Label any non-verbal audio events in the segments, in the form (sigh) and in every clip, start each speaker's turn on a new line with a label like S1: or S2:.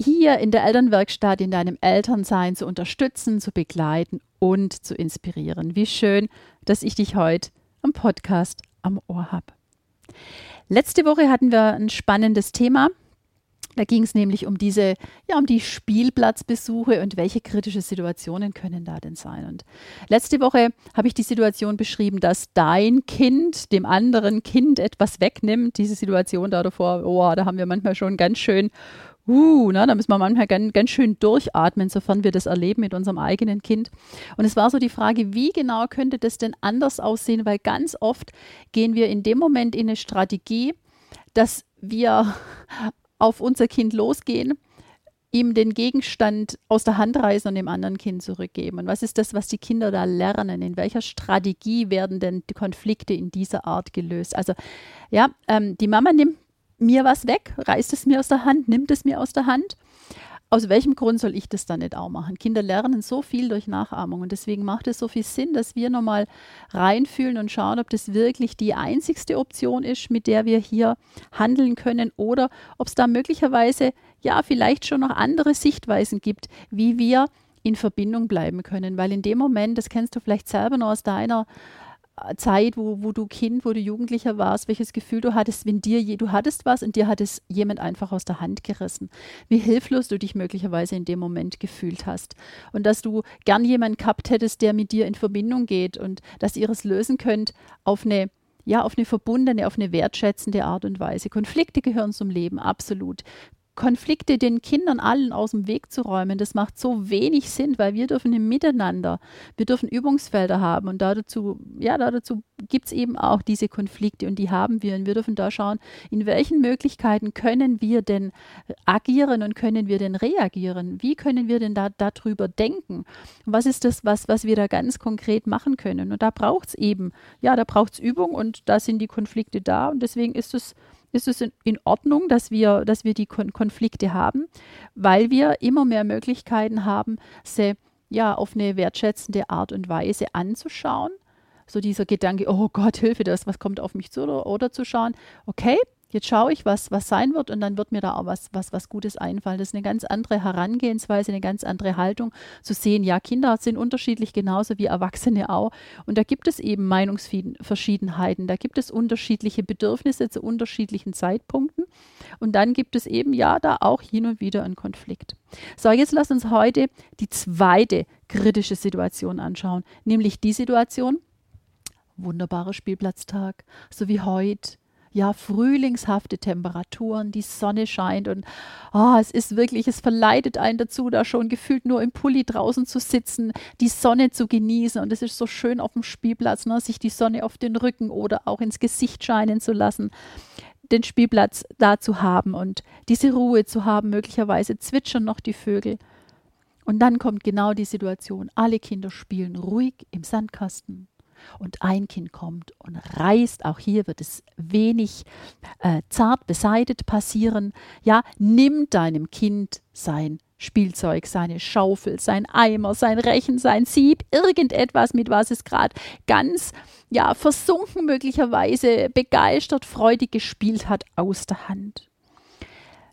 S1: hier in der Elternwerkstatt in deinem Elternsein zu unterstützen, zu begleiten und zu inspirieren. Wie schön, dass ich dich heute am Podcast am Ohr habe. Letzte Woche hatten wir ein spannendes Thema. Da ging es nämlich um diese, ja, um die Spielplatzbesuche und welche kritische Situationen können da denn sein. Und letzte Woche habe ich die Situation beschrieben, dass dein Kind dem anderen Kind etwas wegnimmt. Diese Situation da davor, oh, da haben wir manchmal schon ganz schön uh, na, da müssen wir manchmal ganz, ganz schön durchatmen, sofern wir das erleben mit unserem eigenen Kind. Und es war so die Frage, wie genau könnte das denn anders aussehen? Weil ganz oft gehen wir in dem Moment in eine Strategie, dass wir (laughs) auf unser Kind losgehen, ihm den Gegenstand aus der Hand reißen und dem anderen Kind zurückgeben. Und was ist das, was die Kinder da lernen? In welcher Strategie werden denn die Konflikte in dieser Art gelöst? Also ja, ähm, die Mama nimmt mir was weg, reißt es mir aus der Hand, nimmt es mir aus der Hand. Aus welchem Grund soll ich das dann nicht auch machen? Kinder lernen so viel durch Nachahmung und deswegen macht es so viel Sinn, dass wir nochmal reinfühlen und schauen, ob das wirklich die einzigste Option ist, mit der wir hier handeln können oder ob es da möglicherweise ja vielleicht schon noch andere Sichtweisen gibt, wie wir in Verbindung bleiben können, weil in dem Moment, das kennst du vielleicht selber noch aus deiner Zeit, wo, wo du Kind, wo du Jugendlicher warst, welches Gefühl du hattest, wenn dir je, du hattest was und dir hat es jemand einfach aus der Hand gerissen. Wie hilflos du dich möglicherweise in dem Moment gefühlt hast. Und dass du gern jemanden gehabt hättest, der mit dir in Verbindung geht und dass ihr es lösen könnt auf eine ja, auf eine verbundene, auf eine wertschätzende Art und Weise. Konflikte gehören zum Leben, absolut. Konflikte den Kindern allen aus dem Weg zu räumen, das macht so wenig Sinn, weil wir dürfen im Miteinander, wir dürfen Übungsfelder haben und dazu, ja, dazu gibt es eben auch diese Konflikte und die haben wir und wir dürfen da schauen, in welchen Möglichkeiten können wir denn agieren und können wir denn reagieren? Wie können wir denn da darüber denken? Was ist das, was, was wir da ganz konkret machen können? Und da braucht es eben, ja, da braucht es Übung und da sind die Konflikte da und deswegen ist es ist es in Ordnung, dass wir, dass wir die Kon Konflikte haben, weil wir immer mehr Möglichkeiten haben, sie ja auf eine wertschätzende Art und Weise anzuschauen. So dieser Gedanke, oh Gott, Hilfe, das, was kommt auf mich zu, oder, oder zu schauen, okay, jetzt schaue ich, was, was sein wird und dann wird mir da auch was, was, was Gutes einfallen. Das ist eine ganz andere Herangehensweise, eine ganz andere Haltung zu sehen. Ja, Kinder sind unterschiedlich genauso wie Erwachsene auch. Und da gibt es eben Meinungsverschiedenheiten, da gibt es unterschiedliche Bedürfnisse zu unterschiedlichen Zeitpunkten. Und dann gibt es eben ja da auch hin und wieder einen Konflikt. So, jetzt lass uns heute die zweite kritische Situation anschauen, nämlich die Situation, wunderbarer Spielplatztag, so wie heute, ja, frühlingshafte Temperaturen, die Sonne scheint und oh, es ist wirklich, es verleitet einen dazu, da schon gefühlt nur im Pulli draußen zu sitzen, die Sonne zu genießen. Und es ist so schön auf dem Spielplatz, ne, sich die Sonne auf den Rücken oder auch ins Gesicht scheinen zu lassen den Spielplatz da zu haben und diese Ruhe zu haben, möglicherweise zwitschern noch die Vögel. Und dann kommt genau die Situation, alle Kinder spielen ruhig im Sandkasten und ein Kind kommt und reißt, auch hier wird es wenig äh, zart beseitet passieren, ja, nimm deinem Kind sein Spielzeug, seine Schaufel, sein Eimer, sein Rechen, sein Sieb, irgendetwas, mit was es gerade ganz, ja, versunken möglicherweise, begeistert, freudig gespielt hat, aus der Hand.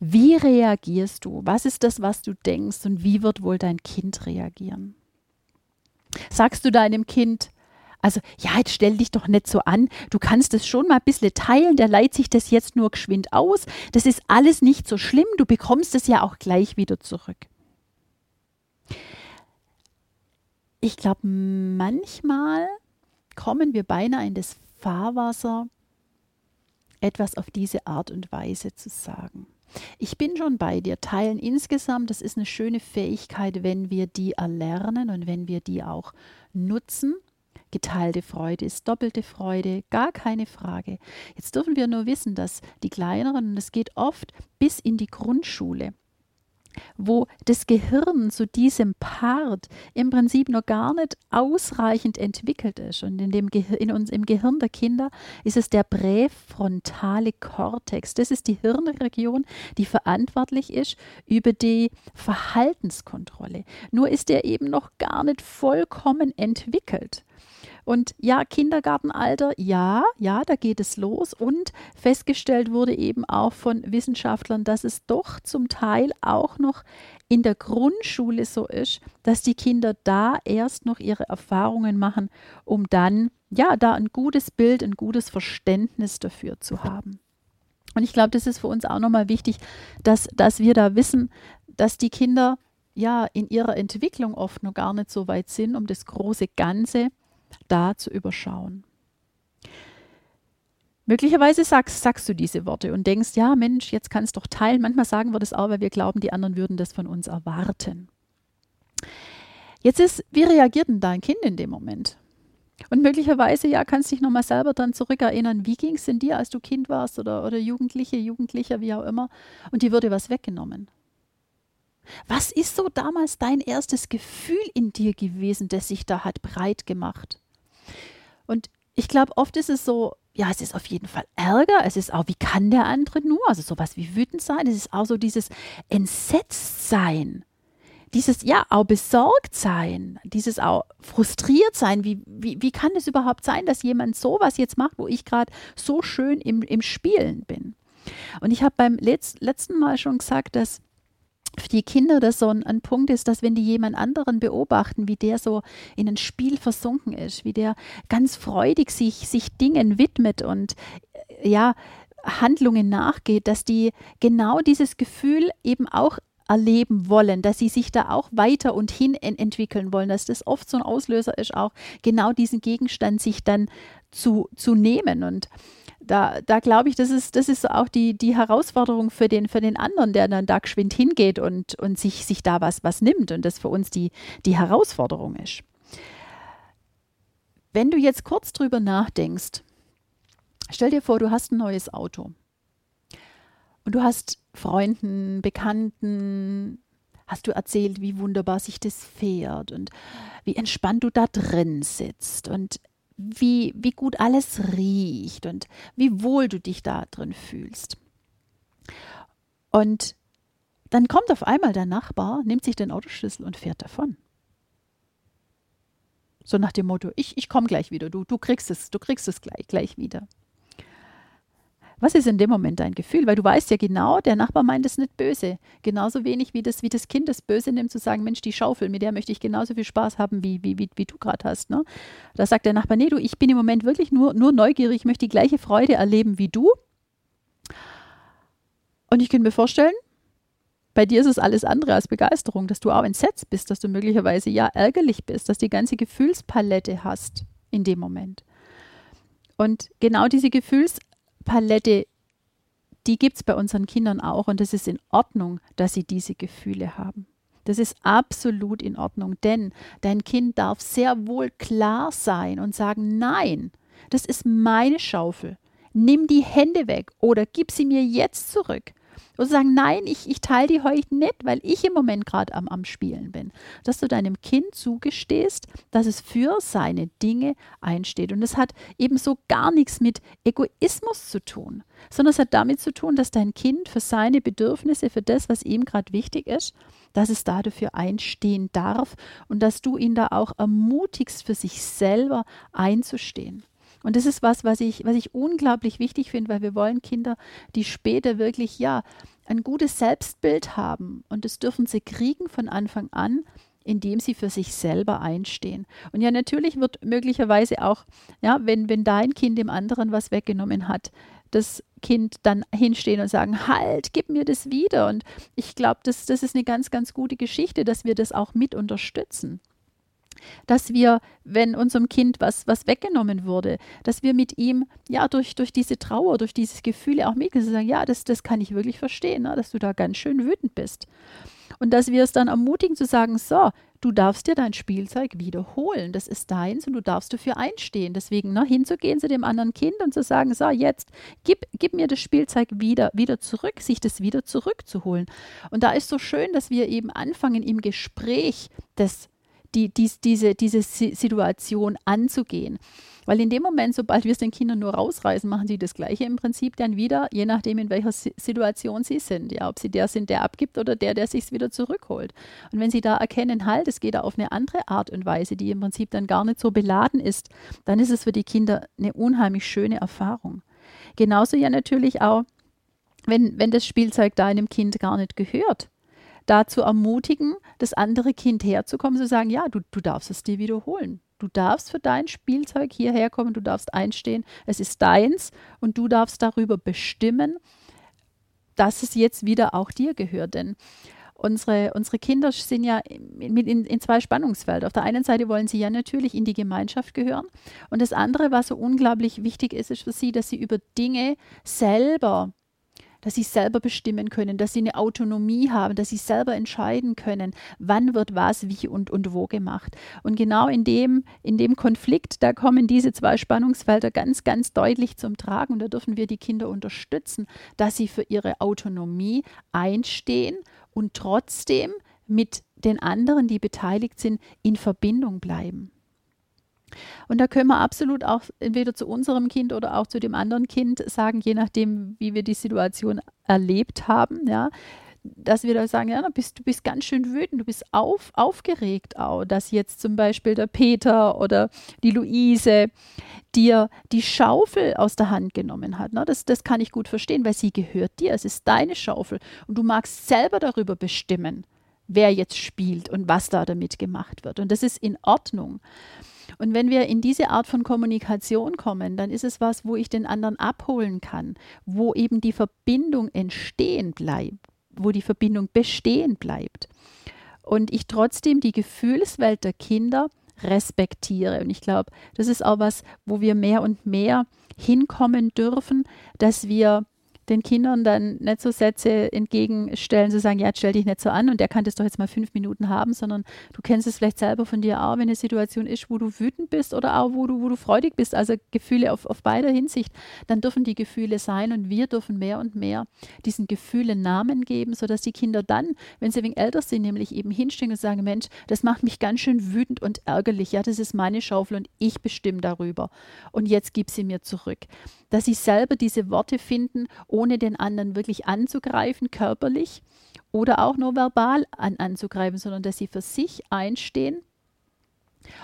S1: Wie reagierst du? Was ist das, was du denkst und wie wird wohl dein Kind reagieren? Sagst du deinem Kind, also, ja, jetzt stell dich doch nicht so an. Du kannst es schon mal ein bisschen teilen. Der leiht sich das jetzt nur geschwind aus. Das ist alles nicht so schlimm. Du bekommst es ja auch gleich wieder zurück. Ich glaube, manchmal kommen wir beinahe in das Fahrwasser, etwas auf diese Art und Weise zu sagen. Ich bin schon bei dir. Teilen insgesamt, das ist eine schöne Fähigkeit, wenn wir die erlernen und wenn wir die auch nutzen. Geteilte Freude ist doppelte Freude, gar keine Frage. Jetzt dürfen wir nur wissen, dass die kleineren, und es geht oft bis in die Grundschule, wo das Gehirn zu diesem Part im Prinzip noch gar nicht ausreichend entwickelt ist. Und in dem Gehir in uns, im Gehirn der Kinder ist es der präfrontale Kortex. Das ist die Hirnregion, die verantwortlich ist über die Verhaltenskontrolle. Nur ist er eben noch gar nicht vollkommen entwickelt. Und ja, Kindergartenalter, ja, ja, da geht es los. Und festgestellt wurde eben auch von Wissenschaftlern, dass es doch zum Teil auch noch in der Grundschule so ist, dass die Kinder da erst noch ihre Erfahrungen machen, um dann, ja, da ein gutes Bild, ein gutes Verständnis dafür zu haben. Und ich glaube, das ist für uns auch nochmal wichtig, dass, dass wir da wissen, dass die Kinder ja in ihrer Entwicklung oft noch gar nicht so weit sind, um das große Ganze da zu überschauen. Möglicherweise sagst, sagst du diese Worte und denkst, ja Mensch, jetzt kannst du doch teilen. Manchmal sagen wir das auch, weil wir glauben, die anderen würden das von uns erwarten. Jetzt ist, wie reagiert denn dein Kind in dem Moment? Und möglicherweise, ja, kannst du dich nochmal selber dann zurückerinnern, wie ging es denn dir, als du Kind warst oder, oder Jugendliche, Jugendlicher, wie auch immer, und dir würde was weggenommen. Was ist so damals dein erstes Gefühl in dir gewesen, das sich da hat breit gemacht? Und ich glaube, oft ist es so, ja, es ist auf jeden Fall Ärger, es ist auch, wie kann der andere nur, also sowas wie wütend sein, es ist auch so dieses Entsetztsein, dieses, ja, auch besorgt sein, dieses auch frustriert sein, wie, wie, wie kann es überhaupt sein, dass jemand sowas jetzt macht, wo ich gerade so schön im, im Spielen bin? Und ich habe beim Letz-, letzten Mal schon gesagt, dass für die Kinder das so ein, ein, Punkt ist, dass wenn die jemand anderen beobachten, wie der so in ein Spiel versunken ist, wie der ganz freudig sich, sich Dingen widmet und äh, ja, Handlungen nachgeht, dass die genau dieses Gefühl eben auch erleben wollen, dass sie sich da auch weiter und hin entwickeln wollen, dass das oft so ein Auslöser ist, auch genau diesen Gegenstand sich dann zu, zu nehmen. Und da, da glaube ich, das ist, das ist auch die, die Herausforderung für den, für den anderen, der dann da geschwind hingeht und, und sich, sich da was, was nimmt und das für uns die, die Herausforderung ist. Wenn du jetzt kurz drüber nachdenkst, stell dir vor, du hast ein neues Auto. Und du hast Freunden, Bekannten, hast du erzählt, wie wunderbar sich das fährt und wie entspannt du da drin sitzt. Und wie, wie gut alles riecht und wie wohl du dich da drin fühlst. Und dann kommt auf einmal der Nachbar, nimmt sich den Autoschlüssel und fährt davon. So nach dem Motto, ich, ich komme gleich wieder, du, du kriegst es, du kriegst es gleich, gleich wieder. Was ist in dem Moment dein Gefühl? Weil du weißt ja genau, der Nachbar meint es nicht böse. Genauso wenig wie das, wie das Kind das Böse nimmt, zu sagen, Mensch, die Schaufel, mit der möchte ich genauso viel Spaß haben, wie, wie, wie, wie du gerade hast. Ne? Da sagt der Nachbar, nee, du, ich bin im Moment wirklich nur, nur neugierig, ich möchte die gleiche Freude erleben wie du. Und ich kann mir vorstellen, bei dir ist es alles andere als Begeisterung, dass du auch entsetzt bist, dass du möglicherweise ja ärgerlich bist, dass die ganze Gefühlspalette hast in dem Moment. Und genau diese Gefühls Palette, die gibt es bei unseren Kindern auch und es ist in Ordnung, dass sie diese Gefühle haben. Das ist absolut in Ordnung, denn dein Kind darf sehr wohl klar sein und sagen, nein, das ist meine Schaufel. Nimm die Hände weg oder gib sie mir jetzt zurück. Und sagen, nein, ich, ich teile die heute nicht, weil ich im Moment gerade am, am Spielen bin. Dass du deinem Kind zugestehst, dass es für seine Dinge einsteht. Und es hat ebenso gar nichts mit Egoismus zu tun, sondern es hat damit zu tun, dass dein Kind für seine Bedürfnisse, für das, was ihm gerade wichtig ist, dass es da dafür einstehen darf und dass du ihn da auch ermutigst, für sich selber einzustehen. Und das ist was, was ich, was ich unglaublich wichtig finde, weil wir wollen Kinder, die später wirklich, ja, ein gutes Selbstbild haben. Und das dürfen sie kriegen von Anfang an, indem sie für sich selber einstehen. Und ja, natürlich wird möglicherweise auch, ja, wenn, wenn dein Kind dem anderen was weggenommen hat, das Kind dann hinstehen und sagen, halt, gib mir das wieder. Und ich glaube, das, das ist eine ganz, ganz gute Geschichte, dass wir das auch mit unterstützen dass wir, wenn unserem Kind was, was weggenommen wurde, dass wir mit ihm, ja, durch, durch diese Trauer, durch dieses Gefühle auch mitgehen, sagen, ja, das, das kann ich wirklich verstehen, ne, dass du da ganz schön wütend bist. Und dass wir es dann ermutigen zu sagen, so, du darfst dir dein Spielzeug wiederholen. Das ist deins und du darfst dafür einstehen. Deswegen ne, hinzugehen zu dem anderen Kind und zu sagen, so, jetzt gib, gib mir das Spielzeug wieder, wieder zurück, sich das wieder zurückzuholen. Und da ist so schön, dass wir eben anfangen, im Gespräch das die, dies, diese, diese Situation anzugehen. Weil in dem Moment, sobald wir es den Kindern nur rausreißen, machen sie das Gleiche im Prinzip dann wieder, je nachdem, in welcher Situation sie sind. Ja, ob sie der sind, der abgibt oder der, der sich wieder zurückholt. Und wenn sie da erkennen, halt, es geht da auf eine andere Art und Weise, die im Prinzip dann gar nicht so beladen ist, dann ist es für die Kinder eine unheimlich schöne Erfahrung. Genauso ja natürlich auch, wenn, wenn das Spielzeug deinem Kind gar nicht gehört dazu ermutigen, das andere Kind herzukommen, zu sagen, ja, du, du darfst es dir wiederholen. Du darfst für dein Spielzeug hierher kommen, du darfst einstehen, es ist deins und du darfst darüber bestimmen, dass es jetzt wieder auch dir gehört. Denn unsere, unsere Kinder sind ja in, in, in zwei Spannungsfeldern. Auf der einen Seite wollen sie ja natürlich in die Gemeinschaft gehören. Und das andere, was so unglaublich wichtig ist, ist für sie, dass sie über Dinge selber dass sie selber bestimmen können, dass sie eine Autonomie haben, dass sie selber entscheiden können, wann wird was, wie und, und wo gemacht. Und genau in dem, in dem Konflikt, da kommen diese zwei Spannungsfelder ganz, ganz deutlich zum Tragen. Und da dürfen wir die Kinder unterstützen, dass sie für ihre Autonomie einstehen und trotzdem mit den anderen, die beteiligt sind, in Verbindung bleiben. Und da können wir absolut auch entweder zu unserem Kind oder auch zu dem anderen Kind sagen, je nachdem, wie wir die Situation erlebt haben, ja, dass wir da sagen, ja, du bist, du bist ganz schön wütend, du bist auf, aufgeregt auch, dass jetzt zum Beispiel der Peter oder die Luise dir die Schaufel aus der Hand genommen hat. Ne? Das, das kann ich gut verstehen, weil sie gehört dir, es ist deine Schaufel und du magst selber darüber bestimmen, wer jetzt spielt und was da damit gemacht wird. Und das ist in Ordnung. Und wenn wir in diese Art von Kommunikation kommen, dann ist es was, wo ich den anderen abholen kann, wo eben die Verbindung entstehen bleibt, wo die Verbindung bestehen bleibt. Und ich trotzdem die Gefühlswelt der Kinder respektiere. Und ich glaube, das ist auch was, wo wir mehr und mehr hinkommen dürfen, dass wir den Kindern dann nicht so Sätze entgegenstellen, zu sagen, ja, stell dich nicht so an und der kann das doch jetzt mal fünf Minuten haben, sondern du kennst es vielleicht selber von dir auch, wenn eine Situation ist, wo du wütend bist oder auch wo du, wo du freudig bist, also Gefühle auf, auf beider Hinsicht, dann dürfen die Gefühle sein und wir dürfen mehr und mehr diesen Gefühlen Namen geben, sodass die Kinder dann, wenn sie wenig älter sind, nämlich eben hinstehen und sagen, Mensch, das macht mich ganz schön wütend und ärgerlich, ja, das ist meine Schaufel und ich bestimme darüber und jetzt gib sie mir zurück. Dass sie selber diese Worte finden, ohne den anderen wirklich anzugreifen, körperlich oder auch nur verbal an, anzugreifen, sondern dass sie für sich einstehen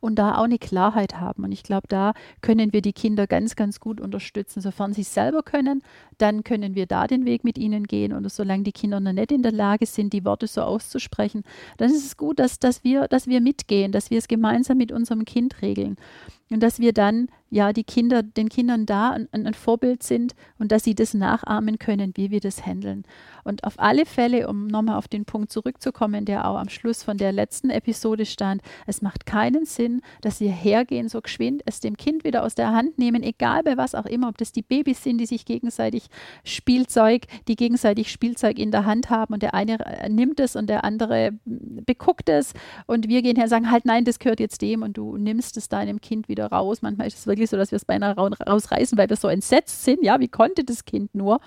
S1: und da auch eine Klarheit haben. Und ich glaube, da können wir die Kinder ganz, ganz gut unterstützen. Sofern sie es selber können, dann können wir da den Weg mit ihnen gehen. Und solange die Kinder noch nicht in der Lage sind, die Worte so auszusprechen, dann ist es gut, dass, dass, wir, dass wir mitgehen, dass wir es gemeinsam mit unserem Kind regeln. Und dass wir dann ja die Kinder, den Kindern da ein, ein, Vorbild sind und dass sie das nachahmen können, wie wir das handeln. Und auf alle Fälle, um nochmal auf den Punkt zurückzukommen, der auch am Schluss von der letzten Episode stand, es macht keinen Sinn, dass wir hergehen, so geschwind, es dem Kind wieder aus der Hand nehmen, egal bei was auch immer, ob das die Babys sind, die sich gegenseitig Spielzeug, die gegenseitig Spielzeug in der Hand haben und der eine nimmt es und der andere beguckt es und wir gehen her und sagen, halt nein, das gehört jetzt dem und du nimmst es deinem Kind wieder raus. Manchmal ist es wirklich so, dass wir es beinahe rausreißen, weil wir so entsetzt sind. Ja, wie konnte das Kind nur?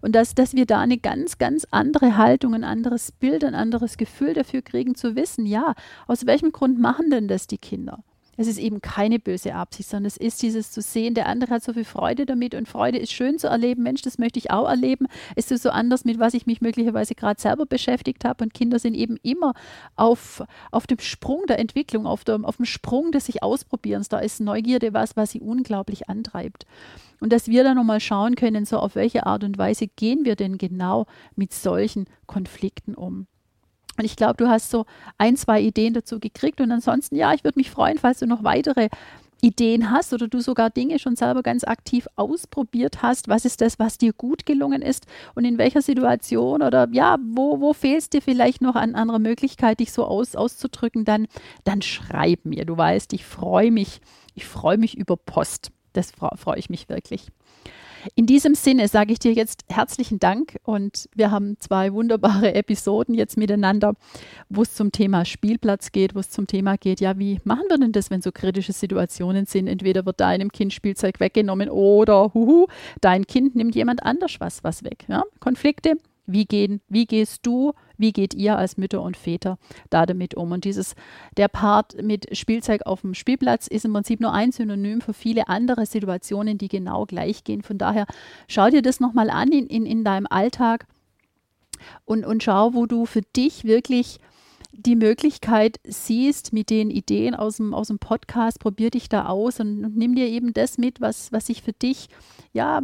S1: Und dass, dass wir da eine ganz, ganz andere Haltung, ein anderes Bild, ein anderes Gefühl dafür kriegen, zu wissen, ja, aus welchem Grund machen denn das die Kinder? Es ist eben keine böse Absicht, sondern es ist dieses zu sehen, der andere hat so viel Freude damit und Freude ist schön zu erleben. Mensch, das möchte ich auch erleben. Es ist so anders, mit was ich mich möglicherweise gerade selber beschäftigt habe. Und Kinder sind eben immer auf, auf dem Sprung der Entwicklung, auf dem, auf dem Sprung des sich Ausprobierens. Da ist Neugierde was, was sie unglaublich antreibt. Und dass wir dann nochmal schauen können, so auf welche Art und Weise gehen wir denn genau mit solchen Konflikten um. Und ich glaube, du hast so ein, zwei Ideen dazu gekriegt. Und ansonsten, ja, ich würde mich freuen, falls du noch weitere Ideen hast oder du sogar Dinge schon selber ganz aktiv ausprobiert hast. Was ist das, was dir gut gelungen ist und in welcher Situation oder ja, wo, wo fehlst dir vielleicht noch an anderer Möglichkeit, dich so aus, auszudrücken, dann, dann schreib mir. Du weißt, ich freue mich, ich freue mich über Post. Das freue ich mich wirklich. In diesem Sinne sage ich dir jetzt herzlichen Dank und wir haben zwei wunderbare Episoden jetzt miteinander, wo es zum Thema Spielplatz geht, wo es zum Thema geht, ja, wie machen wir denn das, wenn so kritische Situationen sind? Entweder wird deinem Kind Spielzeug weggenommen oder huhu, dein Kind nimmt jemand anders was, was weg. Ja? Konflikte wie, gehen, wie gehst du, wie geht ihr als Mütter und Väter da damit um? Und dieses, der Part mit Spielzeug auf dem Spielplatz ist im Prinzip nur ein Synonym für viele andere Situationen, die genau gleich gehen. Von daher schau dir das nochmal an in, in, in deinem Alltag und, und schau, wo du für dich wirklich die Möglichkeit siehst mit den Ideen aus dem, aus dem Podcast, probier dich da aus und, und nimm dir eben das mit, was, was sich für dich ja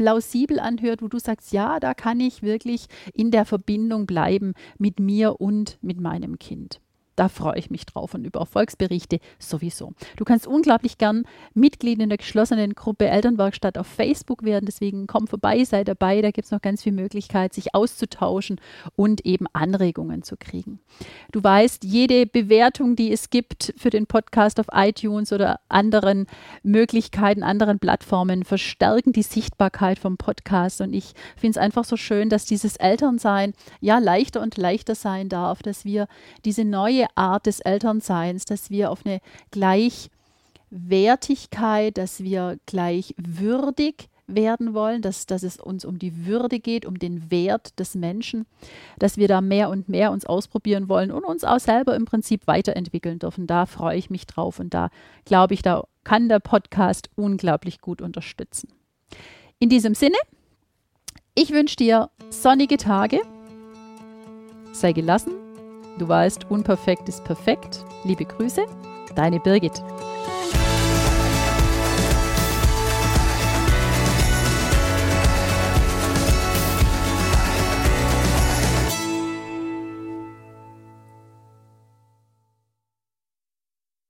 S1: plausibel anhört, wo du sagst, ja, da kann ich wirklich in der Verbindung bleiben mit mir und mit meinem Kind. Da freue ich mich drauf und über Erfolgsberichte sowieso. Du kannst unglaublich gern Mitglied in der geschlossenen Gruppe Elternwerkstatt auf Facebook werden. Deswegen komm vorbei, sei dabei. Da gibt es noch ganz viel Möglichkeit, sich auszutauschen und eben Anregungen zu kriegen. Du weißt, jede Bewertung, die es gibt für den Podcast auf iTunes oder anderen Möglichkeiten, anderen Plattformen, verstärken die Sichtbarkeit vom Podcast. Und ich finde es einfach so schön, dass dieses Elternsein ja leichter und leichter sein darf, dass wir diese Art des Elternseins, dass wir auf eine Gleichwertigkeit, dass wir gleichwürdig werden wollen, dass, dass es uns um die Würde geht, um den Wert des Menschen, dass wir da mehr und mehr uns ausprobieren wollen und uns auch selber im Prinzip weiterentwickeln dürfen. Da freue ich mich drauf und da glaube ich, da kann der Podcast unglaublich gut unterstützen. In diesem Sinne, ich wünsche dir sonnige Tage, sei gelassen Du weißt, unperfekt ist perfekt. Liebe Grüße, deine Birgit.